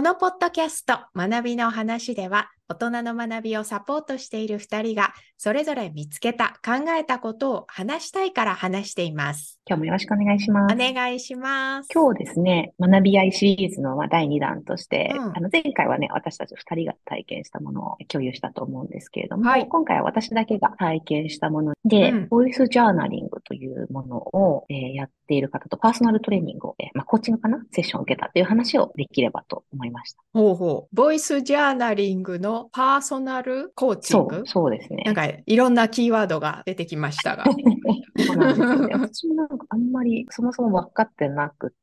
このポッドキャスト学びの話では大人の学びをサポートしている2人がそれぞれ見つけた考えたことを話したいから話しています。今日もよろしくお願いします。お願いします。今日ですね、学び合いシリーズのまあ第2弾として、うんあの前回はね、私たち2人が体験したものを共有したと思うんですけれども、はい今回は私だけが体験したもので、うんボイスジャーナリングというものを、えーやっている方とパーソナルトレーニングを、えーまあ、コーチングかな？セッションを受けたという話をできればと思いました。ほうほう。ボイスジャーナリングのパーソナルコーチング？そう、そうですね。なんかいろんなキーワードが出てきましたが。そうなんですよね。私もなんかあんまりそもそも分かってなくって、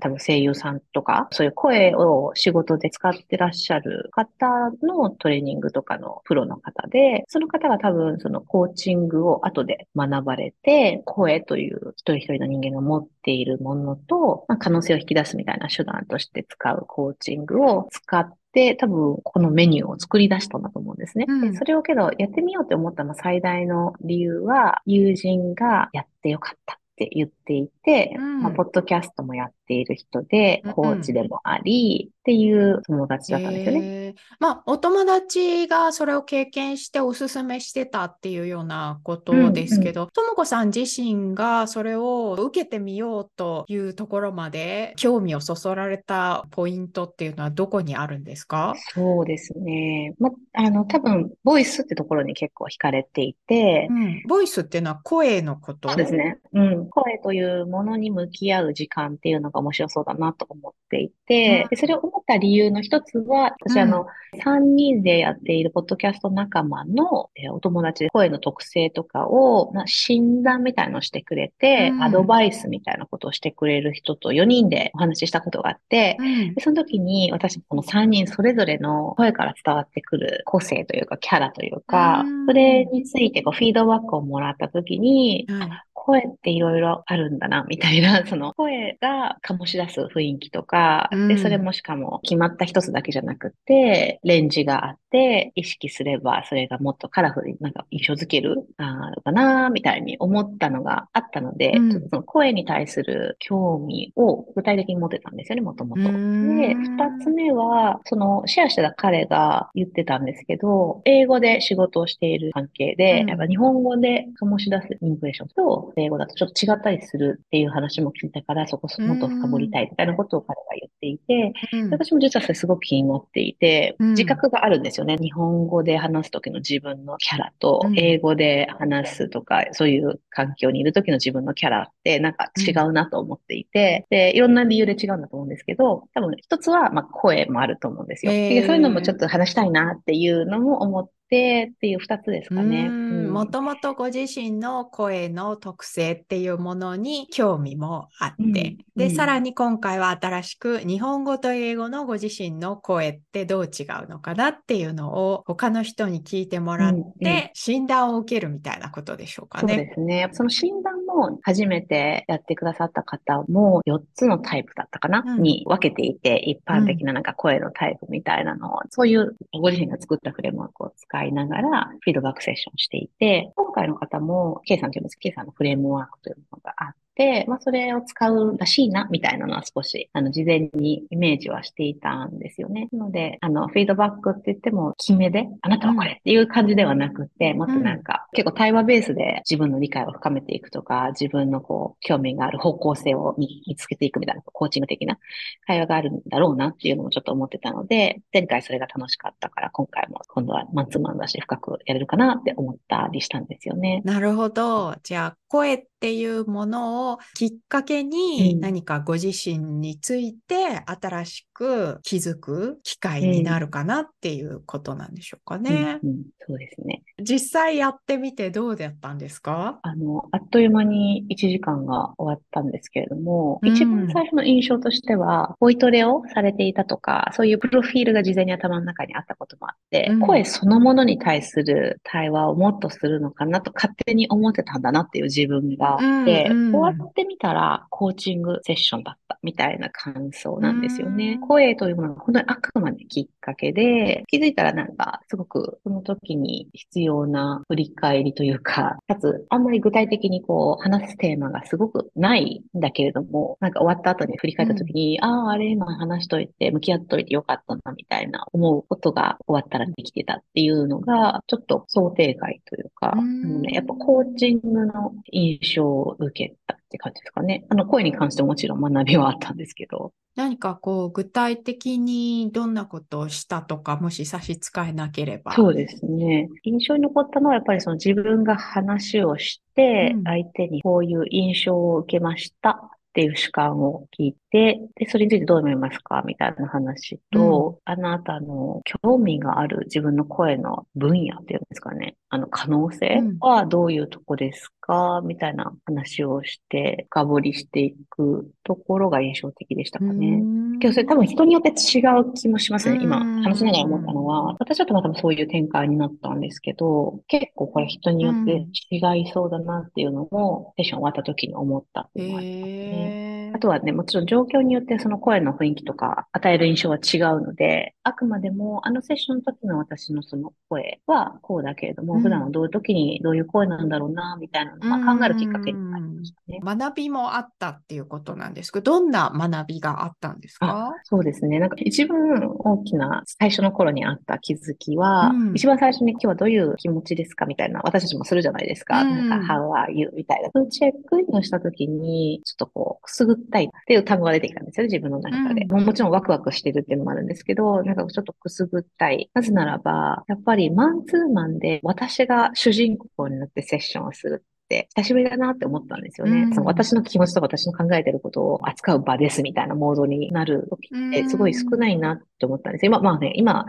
多分声優さんとか、そういう声を仕事で使ってらっしゃる方のトレーニングとかのプロの方で、その方が多分そのコーチングを後で学ばれて、声という一人一人の人間が持っているものと、まあ、可能性を引き出すみたいな手段として使うコーチングを使って、多分このメニューを作り出したんだと思うんですね。うんでそれをけどやってみようって思ったの最大の理由は、友人がやってよかったって言っていて、うん。まあ、ポッドキャストもやっている人でうん、コーチでもあり、っていう友達だったんですよね。まあ、お友達がそれを経験しておすすめしてたっていうようなことですけど、ともこさん自身がそれを受けてみようというところまで興味をそそられたポイントっていうのはどこにあるんですか？そうですね。ま、あの、多分、ボイスってところに結構惹かれていてう、ん、ボイスっていうのは声のこと？そうですね。うん。声というものに向き合う時間っていうのが面白そうだなと思っていて、でそれを思った理由の一つは、私あの、3人でやっているポッドキャスト仲間の、えーお友達で声の特性とかを、まあ、診断みたいのをしてくれて、うん。アドバイスみたいなことをしてくれる人と4人でお話ししたことがあって、うん。でその時に私この3人それぞれの声から伝わってくる個性というかキャラというかうん、それについてこうフィードバックをもらった時に、はい声っていろいろあるんだな、みたいな、その声が醸し出す雰囲気とか、うん。で、それもしかも決まった一つだけじゃなくて、レンジがあって、意識すればそれがもっとカラフルになんか印象づけるあかな、みたいに思ったのがあったので、うん。ちょっとその声に対する興味を具体的に持ってたんですよね、もともと。で、二つ目は、そのシェアしてた彼が言ってたんですけど、英語で仕事をしている関係で、うん。やっぱ日本語で醸し出すインプレッションと、英語だとちょっと違ったりするっていう話も聞いたから、そこもっと深掘りたいみたいなことを彼が言っていて、うん。私も実はそれすごく気になっていて、うん。自覚があるんですよね。日本語で話す時の自分のキャラとう、ん。英語で話すとか、そういう環境にいる時の自分のキャラってなんか違うなと思っていて、で、いろんな理由で違うんだと思うんですけど、多分一つは、まあ、声もあると思うんですよ。でそういうのもちょっと話したいなっていうのも思ってっていう二つですかね。うんもともとご自身の声の特性っていうものに興味もあって、うんで、うんさらに今回は新しく日本語と英語のご自身の声ってどう違うのかなっていうのを他の人に聞いてもらっうんうんて診断を受けるみたいなことでしょうかそうね。ですね。その診断も初めてやってくださった方も4つのタイプだったかな、うん。に分けていて、一般的ななんか声のタイプみたいなのを、そういうご自身が作ったフレームワークを使いながらフィードバックセッションをしていて、今回の方も K さんというんです。K さんのフレームワークというものがあって、まあそれを使うらしいな、みたいなのは少し、あの、事前にイメージはしていたんですよね。なので、あの、フィードバックって言っても、決めで、あなたはこれっていう感じではなくて、もっとなんか、結構対話ベースで自分の理解を深めていくとか、自分のこう、興味がある方向性を見見つけていくみたいな、コーチング的な会話があるんだろうなっていうのもちょっと思ってたので、前回それが楽しかったから、今回も今度はマンツーマンだし、深くやれるかなって思ったりしたんですよね。なるほど。じゃあ、声っていうものをきっかけうん。に何かご自身について新しく気づく機会になるかなっていうことなんでしょうかね。うんうん、そうですね。実際やってみてどうだったんですか？あの、あっという間に1時間が終わったんですけれども、うん一番最初の印象としては、ボイトレをされていたとか、そういうプロフィールが事前に頭の中にあったこともあって、うん声そのものに対する対話をもっとするのかなと勝手に思ってたんだなっていう自分があって、うんうん終わってみたらコーチングセッションだった。みたいな感想なんですよね。声というものが本当にあくまできっかけで、気づいたらなんかすごくその時に必要な振り返りというか、かつあんまり具体的にこう話すテーマがすごくないんだけれども、なんか終わった後に振り返った時に、うん、ああ、あれ今話しといて、向き合っといてよかったなみたいな思うことが終わったらできてたっていうのが、ちょっと想定外というか、うん、ね、やっぱコーチングの印象を受けたって感じですかね。あの、声に関してももちろん学びはあったんですけど。何かこう、具体的にどんなことをしたとか、もし差し支えなければ。そうですね。印象に残ったのは、やっぱりその自分が話をして、相手にこういう印象を受けましたっていう主観を聞いて、で、それについてどう思いますかみたいな話と、うん、あなたの興味がある自分の声の分野っていうんですかね。あの可能性はどういうとこですか、みたいな話をして、深掘りしていくところが印象的でしたかね。けどそれ多分人によって違う気もしますね。今。話しながら思ったのは、私はたまたまそういう展開になったんですけど、結構これ人によって違いそうだなっていうのも、セッション終わった時に思ったっていうのがありますね。あとはね、もちろん状況によってその声の雰囲気とか与える印象は違うので、あくまでもあのセッションの時の私のその声はこうだけれども、普段はどういう時にどういう声なんだろうな、みたいなのを、まあ、考えるきっかけになりましたね。学びもあったっていうことなんですけど、どんな学びがあったんですか？そうですね。なんか一番大きな最初の頃にあった気づきは、うん、一番最初に今日はどういう気持ちですかみたいな、私たちもするじゃないですか。うん、なんか、How are you? みたいな。チェックインをした時に、ちょっとこう、くすぐったいっていう単語が出てきたんですよ、自分の中で。うん、もちろんワクワクしてるっていうのもあるんですけど、なんかちょっとくすぐったい。なぜならば、やっぱりマンツーマンで私が主人公になってセッションをするって久しぶりだなって思ったんですよね。うん、その私の気持ちとか私の考えてることを扱う場ですみたいなモードになる時ってすごい少ないなって思ったんです今、まあね、今、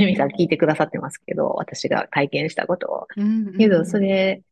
エミさん聞いてくださってますけど、私が体験したことを。けど、それ、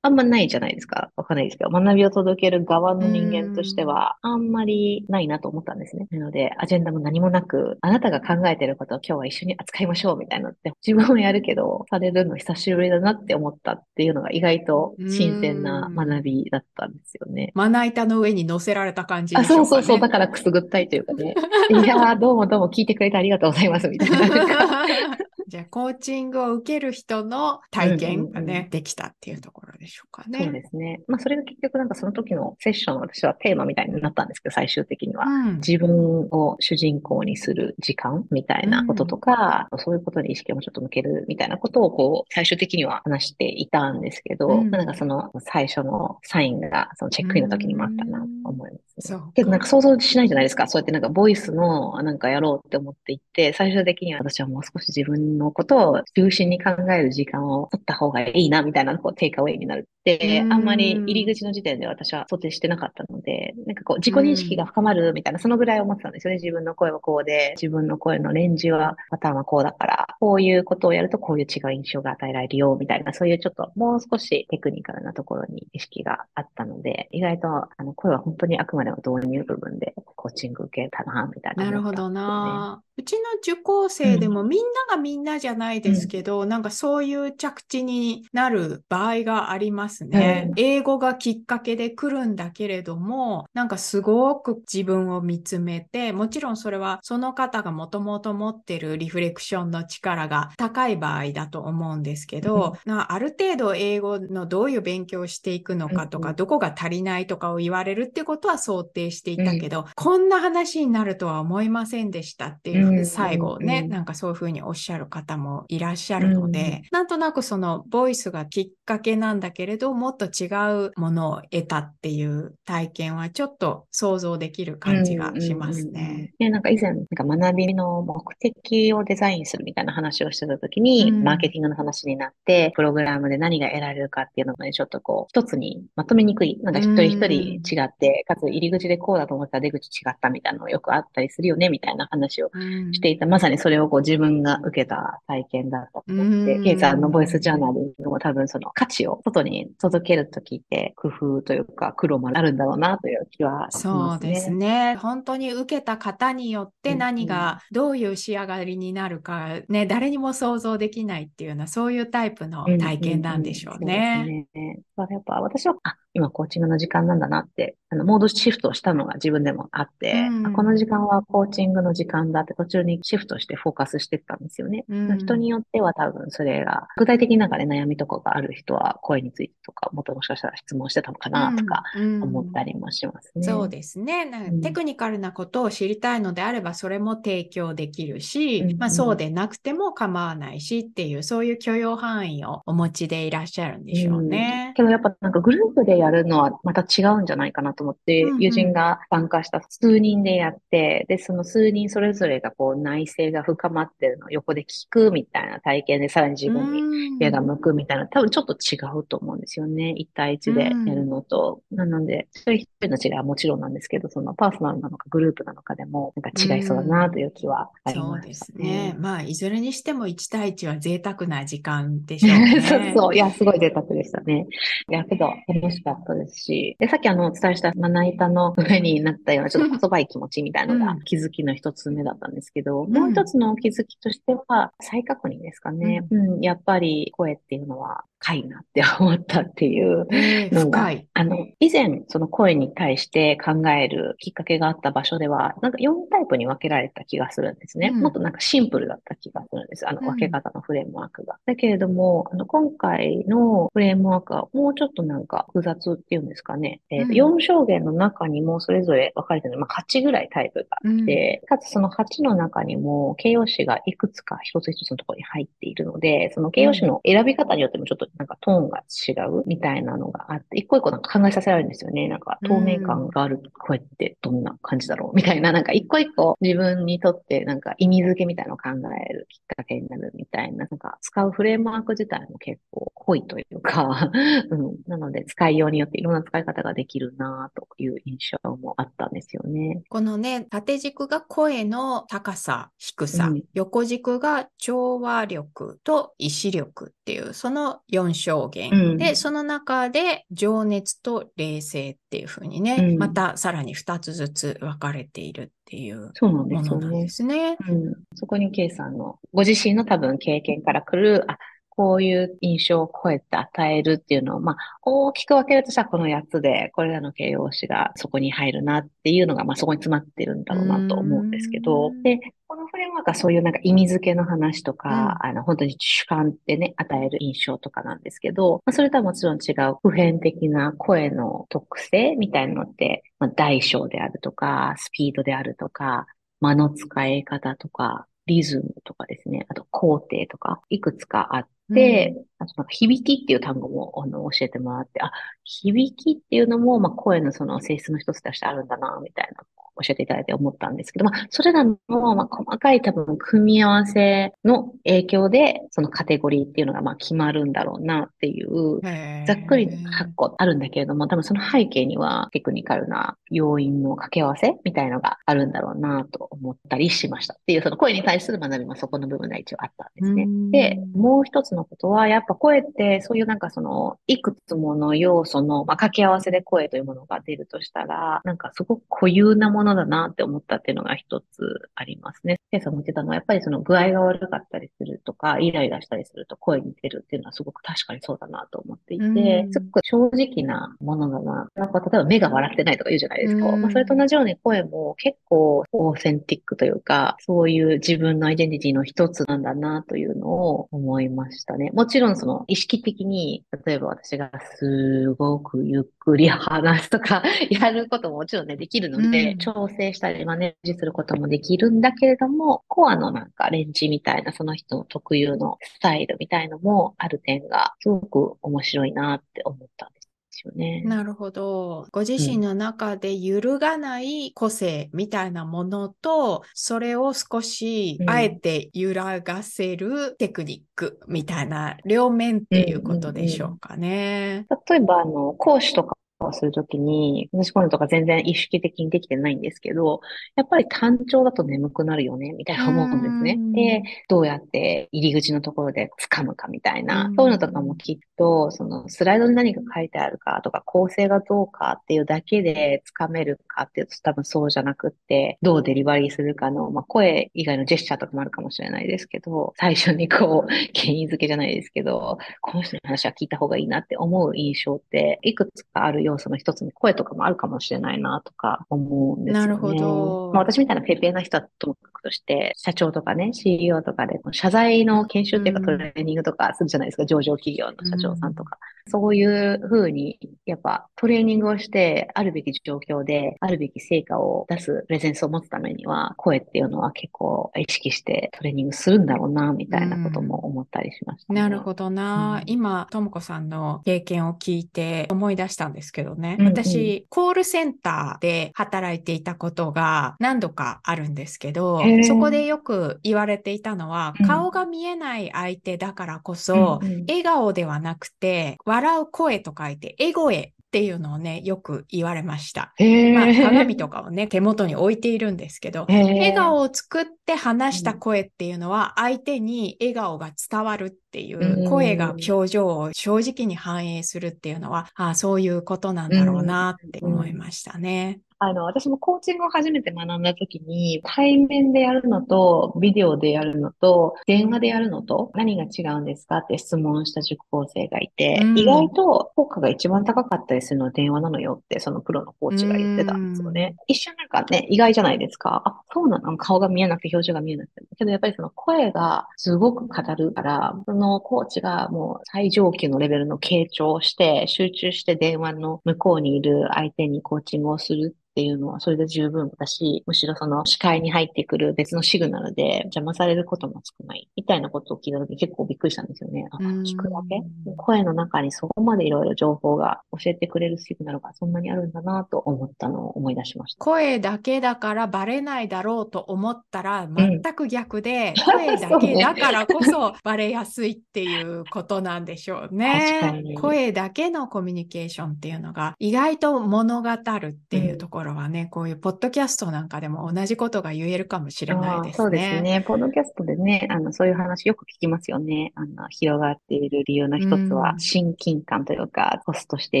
あんまないじゃないですか。わかんないですけど、学びを届ける側の人間としては、あんまりないなと思ったんですね。なので、アジェンダも何もなく、あなたが考えてることを今日は一緒に扱いましょうみたいなのって、自分もやるけど、されるの久しぶりだなって思ったっていうのが意外と新鮮な学びだったんですよね。まな板の上に乗せられた感じね、あ、そうそうそう、だからくすぐったいというかね。いやー、どうもどうも聞いてくれてありがとうございますみたいな。じゃあ、コーチングを受ける人の体験がね、うんうんうん、できたっていうところでしょうかね。そうですね。まあ、それが結局なんかその時のセッションの私はテーマみたいになったんですけど、最終的には。うん、自分を主人公にする時間みたいなこととか、うん、そういうことに意識をちょっと向けるみたいなことをこう、最終的には話していたんですけど、うん、なんかその最初のサインがそのチェックインの時にもあったなと思います、ね、けどなんか想像しないじゃないですか。そうやってなんかボイスのなんかやろうって思っていって、最終的には私はもう少し自分のことを中心に考える時間を取った方がいいなみたいなこうテイクアウェイになるって、あんまり入り口の時点で私は想定してなかったので、なんかこう自己認識が深まるみたいな、そのぐらい思ってたんですよね。自分の声はこうで、自分の声のレンジは、パターンはこうだから、こういうことをやるとこういう違う印象が与えられるよ、みたいな、そういうちょっともう少しテクニカルなところに意識があったので、意外とあの声は本当にあくまでも導入部分でコーチング受けたな、みたいな、ね、なるほどな。うちの受講生でもみんながみんなじゃないですけど、うん、なんかそういう着地になる場合がありますね。うん、英語がきっかけで来るんだけれども、なんかすごく自分を見つめて、もちろんそれはその方がもともと持ってるリフレクションの力が高い場合だと思うんですけど、うん、ある程度英語のどういう勉強をしていくのかとか、どこが足りないとかを言われるってことは想定していたけど、こんな話になるとは思いませんでしたっていう最後ね、なんかそういうふうにおっしゃる方もいらっしゃるので、なんとなくそのボイスがきっかけなんだけれど、もっと違うものを得たっていう体験はちょっと想像できる感じがしますね。で、なんか以前、なんか学びの目的をデザインするみたいな話をしてた時に、うん、マーケティングの話になって、プログラムで何が得られるかっていうのがね、ちょっとこう、一つにまとめにくい。なんか一人一人違って、かつ入り口でこうだと思ったら出口違ったみたいなのがよくあったりするよね、みたいな話をしていた。まさにそれをこう自分が受けた体験だったと思って、ケイさんのボイスジャーナリングも多分その価値を外に届けるときって工夫というか苦労もあるんだろうなという気はしますね。そうですね。本当に受けた方によって何がどういう仕上がりになるかね、誰にも想像できないっていうようなそういうタイプの体験なんでしょうね。そうですね。やっぱ私は、あ、今コーチングの時間なんだなって、あの、モードシフトをしたのが自分でもあって、うんあこの時間はコーチングの時間だって途中にシフトしてフォーカスしてったんですよね。うん人によっては多分それが、具体的になんかね、悩みとかがある人は声についてとか、もっともしかしたら質問してたのかなとかうん思ったりもしますね。そうですね。なんかうんテクニカルなことを知りたいのであれば、それも提供できるし、うんうんまあそうでなくても構わないしっていう、そういう許容範囲をお持ちでいらっしゃるんでしょうねうん。けどやっぱなんかグループでやるのはまた違うんじゃないかなと思って、うんうん友人が参加した数人でやって、で、その数人それぞれがこう内省が深まってるのを横で聞くみたいな体験でさらに自分にに目が向くみたいな、多分ちょっと違うと思うんですよね。一対一でやるのと。なので、そういう一人の違いはもちろんなんですけど、そのパーソナルなのかグループなのかでも、なんか違いそうだなという気はありそうまですすねね。。まあ、いずれにしても1対1は贅沢な時間でしょうね。そうそう。いや、すごい贅沢でしたね。いや、けど、楽しかったですし。で、さっきあの、お伝えしたまな板の上になったような、ちょっと細ばい気持ちみたいなのうんが気づきの一つ目だったんですけど、んもう一つの気づきとしては、再確認ですかね。うん、やっぱり声っていうのは、深いなって思ったっていうえーのが、深い。あの、以前、その声に対して考えるきっかけがあった場所では、なんか4タイプに分けられた気がするんですね。うんもっとなんかシンプルだった気がするんです。あの、うん分け方のフレームワークが。だけれども、あの、今回のフレームワークはもうちょっとなんか複雑っていうんですかね。えーとうん4証言の中にもそれぞれ分かれてる、まあ、8ぐらいタイプがあって、かつその8の中にも形容詞がいくつか一つ一つのところに入っているので、その形容詞の選び方によってもちょっとなんかトーンが違うみたいなのがあって、一個一個なんか考えさせられるんですよね。なんか透明感がある声ってどんな感じだろうみたいな、なんか一個一個自分にとってなんか意味付けみたいなのを考えるきっかけになるみたいな、なんか使うフレームワーク自体も結構濃いというか、うん、なので使いようによっていろんな使い方ができるなという印象もあったんですよね。このね、縦軸が声の高さ、低さ、うん。横軸が調和力と意志力っていう、その4証言。うんで、その中で情熱と冷静っていうふうにね、うんまたさらに2つずつ分かれているっていうそうなんでものなんすよねで。すね。うん、そこに K さんのご自身の多分経験から来る、あ、こういう印象を超えて与えるっていうのを、まあ、大きく分けるとしたらこの8つで、これらの形容詞がそこに入るなっていうのが、まあ、そこに詰まってるんだろうなと思うんですけどうん、で、このフレームワークはそういうなんか意味付けの話とか、あの、本当に主観でね、与える印象とかなんですけど、まあ、それとはもちろん違う普遍的な声の特性みたいなのって、まあ、大小であるとか、スピードであるとか、間の使い方とか、リズムとかですね、あと工程とか、いくつかあっで、あとなんか響きっていう単語もあの教えてもらって、あ、響きっていうのも、まあ、声のその性質の一つとしてあるんだな、みたいな。教えていただいて思ったんですけど、まあ、それらの、まあ、細かい多分組み合わせの影響で、そのカテゴリーっていうのがまあ決まるんだろうなっていう、ざっくり8個あるんだけれども、多分その背景にはテクニカルな要因の掛け合わせみたいのがあるんだろうなと思ったりしました。っていう、その声に対する学びもそこの部分が一応あったんですねうん。で、もう一つのことは、やっぱ声ってそういうなんかその、いくつもの要素の、まあ、掛け合わせで声というものが出るとしたら、なんかすごく固有なものだなって思ったっていうのが一つありますね。ケイさんも言ってたのは、やっぱりその具合が悪かったりするとか、イライラしたりすると声に出るっていうのはすごく確かにそうだなと思っていて、うんすごく正直なものだな。なんか例えば目が笑ってないとか言うじゃないですか。うんまあ、それと同じように声も結構オーセンティックというか、そういう自分のアイデンティティの一つなんだなというのを思いましたね。もちろんその意識的に、例えば私がすごくゆっくり話すとか、やることももちろんね、できるので、うん調整したりマネージすることもできるんだけれども、コアのなんかレンジみたいなその人の特有のスタイルみたいのもある点がすごく面白いなって思ったんですよね。なるほど。ご自身の中で揺るがない個性みたいなものと、それを少しうんあえて揺らがせるテクニックみたいな両面っていうことでしょうかね。例えば、あの、講師とかをするときに、私こういうのとか全然意識的にできてないんですけど、やっぱり単調だと眠くなるよね、みたいな思うんですね。で、どうやって入り口のところで掴むかみたいな、そういうのとかもきっと、そのスライドに何か書いてあるかとか、構成がどうかっていうだけで掴めるかっていうと多分そうじゃなくって、どうデリバリーするかの、まあ、声以外のジェスチャーとかもあるかもしれないですけど、最初にこう、権威づけじゃないですけど、この人の話は聞いた方がいいなって思う印象って、いくつかある要素の一つに声とかもあるかもしれないなとか思うんですよね。なるほど。まあ、私みたいなペーペーな人はともかくとして、社長とかね、CEO とかで、謝罪の研修っていうかトレーニングとかするじゃないですか、上場企業の社長さんとか。そういうふうに、やっぱトレーニングをして、あるべき状況で、あるべき成果を出すプレゼンスを持つためには、声っていうのは結構意識してトレーニングするんだろうな、みたいなことも思ったりしました、ね、なるほどな。うん、今、ともこさんの経験を聞いて思い出したんですけどね。うんうん、私、コールセンターで働いていたことが何度かあるんですけど、そこでよく言われていたのは、顔が見えない相手だからこそ、うんうん、笑顔ではなくて、笑う声と書いて、エゴエっていうのをね、よく言われました。まあ、鏡とかをね、手元に置いているんですけど、笑顔を作って話した声っていうのは、相手に笑顔が伝わるっていう、声が表情を正直に反映するっていうのは、ああそういうことなんだろうなって思いましたね。あの、私もコーチングを初めて学んだ時に、対面でやるのと、ビデオでやるのと、電話でやるのと、何が違うんですかって質問した受講生がいて、うん、意外と効果が一番高かったりするのは電話なのよって、そのプロのコーチが言ってたんですよね。うん、一瞬なんかね、意外じゃないですか。あ、そうなの？顔が見えなくて表情が見えなくて。けどやっぱりその声がすごく語るから、そののコーチがもう最上級のレベルの傾聴をして、集中して電話の向こうにいる相手にコーチングをするっていうのはそれで十分だし、むしろその視界に入ってくる別のシグナルで邪魔されることも少ない。みたいなことを聞いた時結構びっくりしたんですよね。あ、聞くだけ？声の中にそこまでいろいろ情報が教えてくれるシグナルがそんなにあるんだなと思ったのを思い出しました。声だけだからバレないだろうと思ったら全く逆で、うん、声だけだからこそ バレやすいっていうことなんでしょうね。声だけのコミュニケーションっていうのが意外と物語るっていうところ、うんころはね、こういうポッドキャストなんかでも同じことが言えるかもしれないですね。そうですね。ポッドキャストでね、あの、そういう話よく聞きますよね。あの、広がっている理由の一つは、親近感というか、ホストして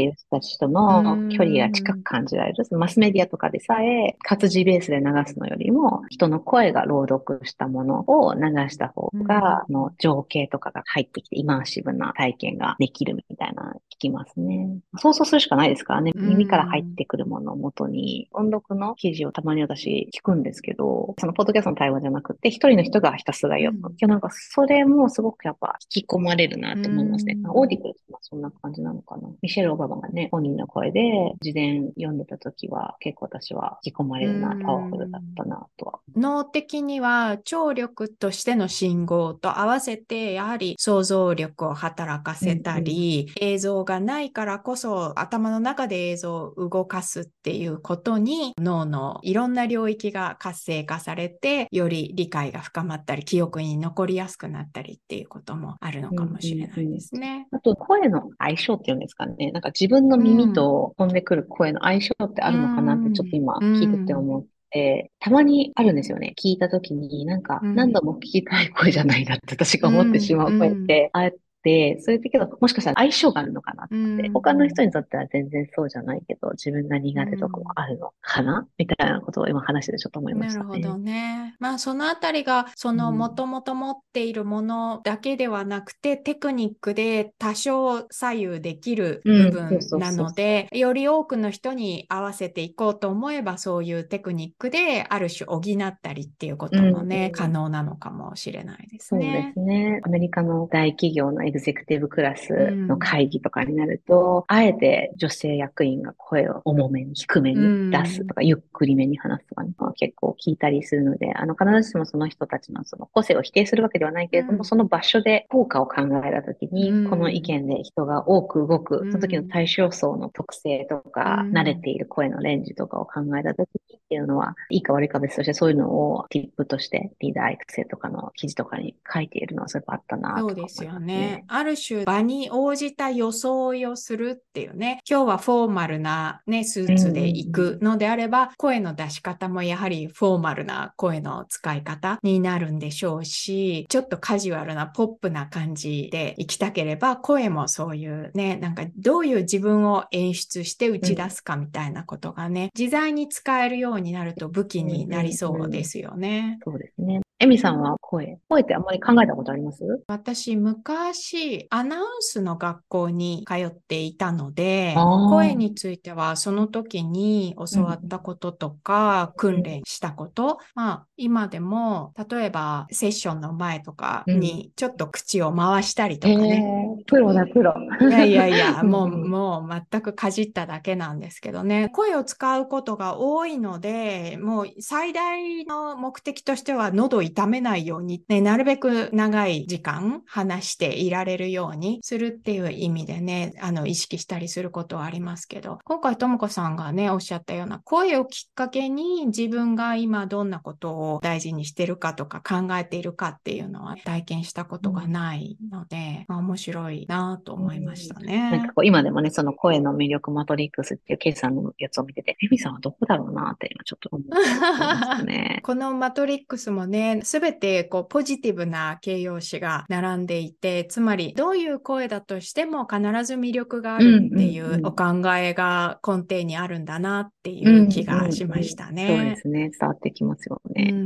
いる人たちとの距離が近く感じられる。マスメディアとかでさえ、活字ベースで流すのよりも、人の声が朗読したものを流した方が、の情景とかが入ってきて、 immersive な体験ができるみたいな聞きますね。想像するしかないですからね。耳から入ってくるものをもとに音読の？記事をたまに私聞くんですけど、そのポッドキャストの対話じゃなくて、一人の人がひたすら読む。うん、なんかそれもすごくやっぱ引き込まれるなと思いますね。うん、 Audible ってそんな感じなのかな。ミシェル・オバマがね、本人の声で事前読んでた時は結構私は引き込まれるな、パワフルだったなとは。脳的には聴力としての信号と合わせて、やはり想像力を働かせたり、うんうん、映像がないからこそ頭の中で映像を動かすっていうことに脳のいろんな領域が活性化されて、より理解が深まったり、記憶に残りやすくなったりっていうこともあるのかもしれないですね。うんうん、あと、声の相性っていうんですかね。なんか自分の耳と飛んでくる声の相性ってあるのかなってちょっと今聞いてて思って、たまにあるんですよね。聞いたときに、なんか、何度も聞きたい声じゃないなって私が思ってしまう声って、あえて、そういう時はもしかしたら相性があるのかなって、うん、他の人にとっては全然そうじゃないけど、自分が苦手とかもあるのかな、うん、みたいなことを今話してちょっと思いました、ね、なるほどね。まあそのあたりが、そのもともと持っているものだけではなくて、テクニックで多少左右できる部分なので、より多くの人に合わせていこうと思えば、そういうテクニックである種補ったりっていうこともね、可能なのかもしれないですね。そうですね。アメリカの大企業のエグゼクティブクラスの会議とかになると、うん、あえて女性役員が声を重めに、低めに出すとか、うん、ゆっくりめに話すとか、ね、結構聞いたりするので、あの、必ずしもその人たちのその個性を否定するわけではないけれども、うん、その場所で効果を考えたときに、この意見で人が多く動く、その時の対象層の特性とか、慣れている声のレンジとかを考えたときにっていうのは、いいか悪いか別として、そういうのをティップとしてリーダー育成とかの記事とかに書いているのは、そういえばあったなと、ね、そうですよね。ね。ある種場に応じた装いをするっていうね。今日はフォーマルなね、スーツで行くのであれば、声の出し方もやはりフォーマルな声の使い方になるんでしょうし、ちょっとカジュアルなポップな感じで行きたければ、声もそういうね、なんかどういう自分を演出して打ち出すかみたいなことがね、自在に使えるようになると武器になりそうですよね。そうですね。エミさんは声。声ってあんまり考えたことあります？私、昔、アナウンスの学校に通っていたので、声についてはその時に教わったこととか、訓練したこと、まあ、今でも、例えば、セッションの前とかに、ちょっと口を回したりとかね。ープロだ、プロ。いやいやいや、もう、うんもう全くかじっただけなんですけどね。声を使うことが多いので、もう最大の目的としては喉を痛めないように、ね、なるべく長い時間話していられるようにするっていう意味でね、あの、意識したりすることはありますけど、今回ともこさんがね、おっしゃったような声をきっかけに自分が今どんなことを大事にしてるかとか考えているかっていうのは体験したことがないので、まあ面白いなと思いましたなんねか。こう今でもね、その声の魅力マトリックスっていうケイさんのやつを見てて、エミさんはどこだろうなって今ちょっと思ってましたね。このマトリックスもね、すべてこうポジティブな形容詞が並んでいて、つまりどういう声だとしても必ず魅力があるっていうんうんううんお考えが根底にあるんだなっていう気がしましたそうねで。すね。伝わってきますようね。んう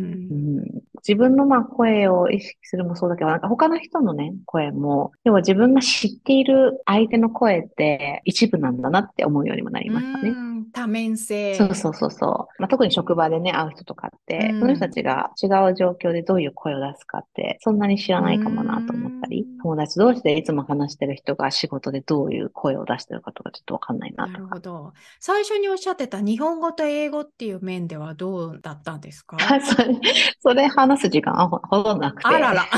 ん自分のまあ声を意識するもそうだけど、なんか他の人のね、声も、要は自分が知っている相手の声って一部なんだなって思うようにもなりましたね。うん多面性。そうそうそうそう。まあ、特に職場でね、会う人とかって、うんその人たちが違う状況でどういう声を出すかって、そんなに知らないかもなと思ったりうん、友達同士でいつも話してる人が仕事でどういう声を出してるかとかちょっとわかんないななとか。るほど。最初におっしゃってた日本語と英語っていう面ではどうだったんですか？それ、それ話す時間あほほとんどなくて。あらら。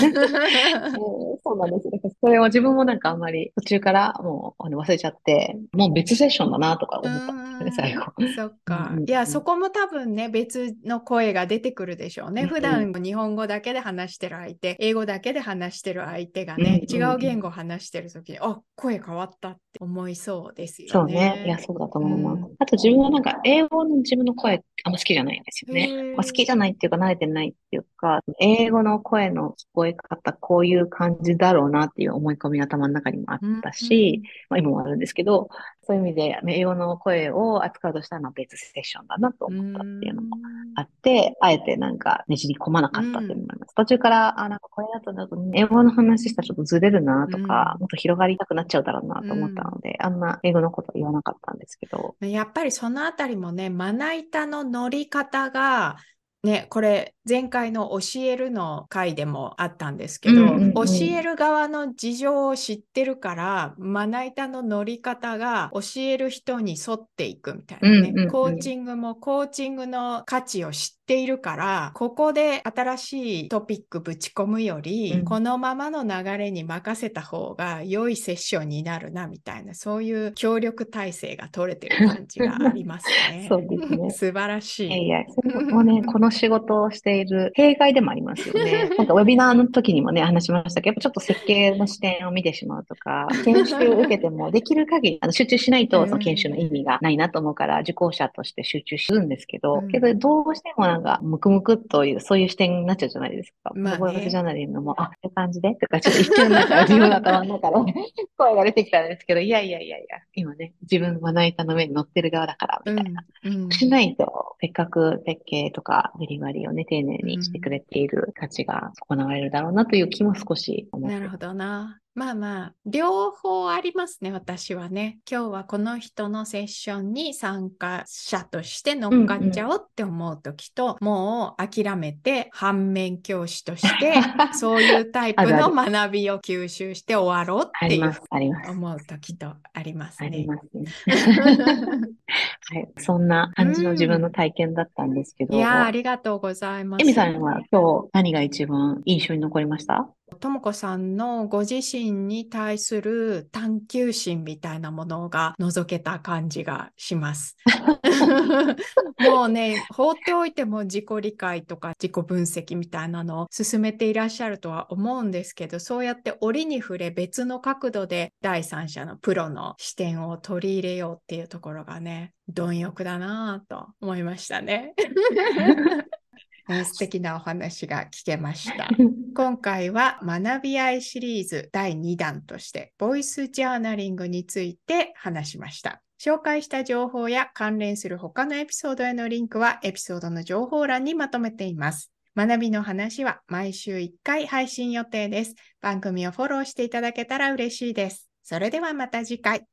そうなんですよ。だからそれを自分もなんかあんまり途中からもうあの忘れちゃって、もう別セッションだなとか思ったんですよね、最後。そっかいや、そこも多分ね、別の声が出てくるでしょうね。うん普段日本語だけで話してる相手、英語だけで話してる相手がね、違う言語を話してるときに、あ、声変わったって思いそうですよそうね。ね。いや、そうだと思います。うんあと自分はなんか英語の自分の声あんま好きじゃないんですよね。まあ、好きじゃないっていうか慣れてないっていうか、英語の声の聞こえ方、こういう感じだろうなっていう思い込みが頭の中にもあったし、まあ今もあるんですけど、そういう意味で英語の声を扱うとしたらまあ別セッションだなと思ったっていうのもあって、あえてなんかねじり込まなかったっています。途中から、あ、なんかこれだとなんか英語の話したらちょっとずれるなとか、うん。もっと広がりたくなっちゃうだろうなと思ったので、あんな英語のこと言わなかったんですけど、やっぱりそのあたりもね、まな板の乗り方が、ね、これ前回の教えるの回でもあったんですけど、うんうんうん。教える側の事情を知ってるから、まな板の乗り方が教える人に沿っていくみたいなね、うんうんうん。コーチングもコーチングの価値を知っているから、ここで新しいトピックぶち込むより、うん。このままの流れに任せた方が良いセッションになるなみたいな、そういう協力体制が取れてる感じがありますね。そうですね。素晴らしい。いやいや、の仕事をしている弊害でもありますよね。なんかウェビナーの時にもね、話しましたけど、やっぱちょっと設計の視点を見てしまうとか、研修受けてもできる限りあの集中しないと、うんその研修の意味がないなと思うから、受講者として集中するんですけど、うんけどどうしてもなんか、ムクムクっという、そういう視点になっちゃうじゃないですか。まあねボジャーナリングも、あ、こういう感じで？とか、ちょっと一瞬なんか自分の頭の中で声が出てきたんですけど、いやいやいやいや、今ね、自分のまな板の上に乗ってる側だから、みたいな。うんうんしないと、せっかく設計とかデリバリーをね、丁寧にしてくれている価値が損なわれるだろうなという気も少し思ってなるほどな。まあまあ、両方ありますね、私はね。今日はこの人のセッションに参加者として乗っかっちゃおうって思うときと、もう諦めて反面教師として、そういうタイプの学びを吸収して終わろうっていう。思うときとありますねあり。ますね。はい。そんな感じの自分の体験だったんですけど。いやありがとうございます。エミさんは今日何が一番印象に残りました？ともこさんのご自身に対する探求心みたいなものが覗けた感じがします。もうね、放っておいても自己理解とか自己分析みたいなのを進めていらっしゃるとは思うんですけど、そうやって折に触れ別の角度で第三者のプロの視点を取り入れようっていうところがね、貪欲だなぁと思いましたね。素敵なお話が聞けました。今回は学び合いシリーズ第2弾としてボイスジャーナリングについて話しました。紹介した情報や関連する他のエピソードへのリンクはエピソードの情報欄にまとめています。学びの話は毎週1回配信予定です。番組をフォローしていただけたら嬉しいです。それではまた次回。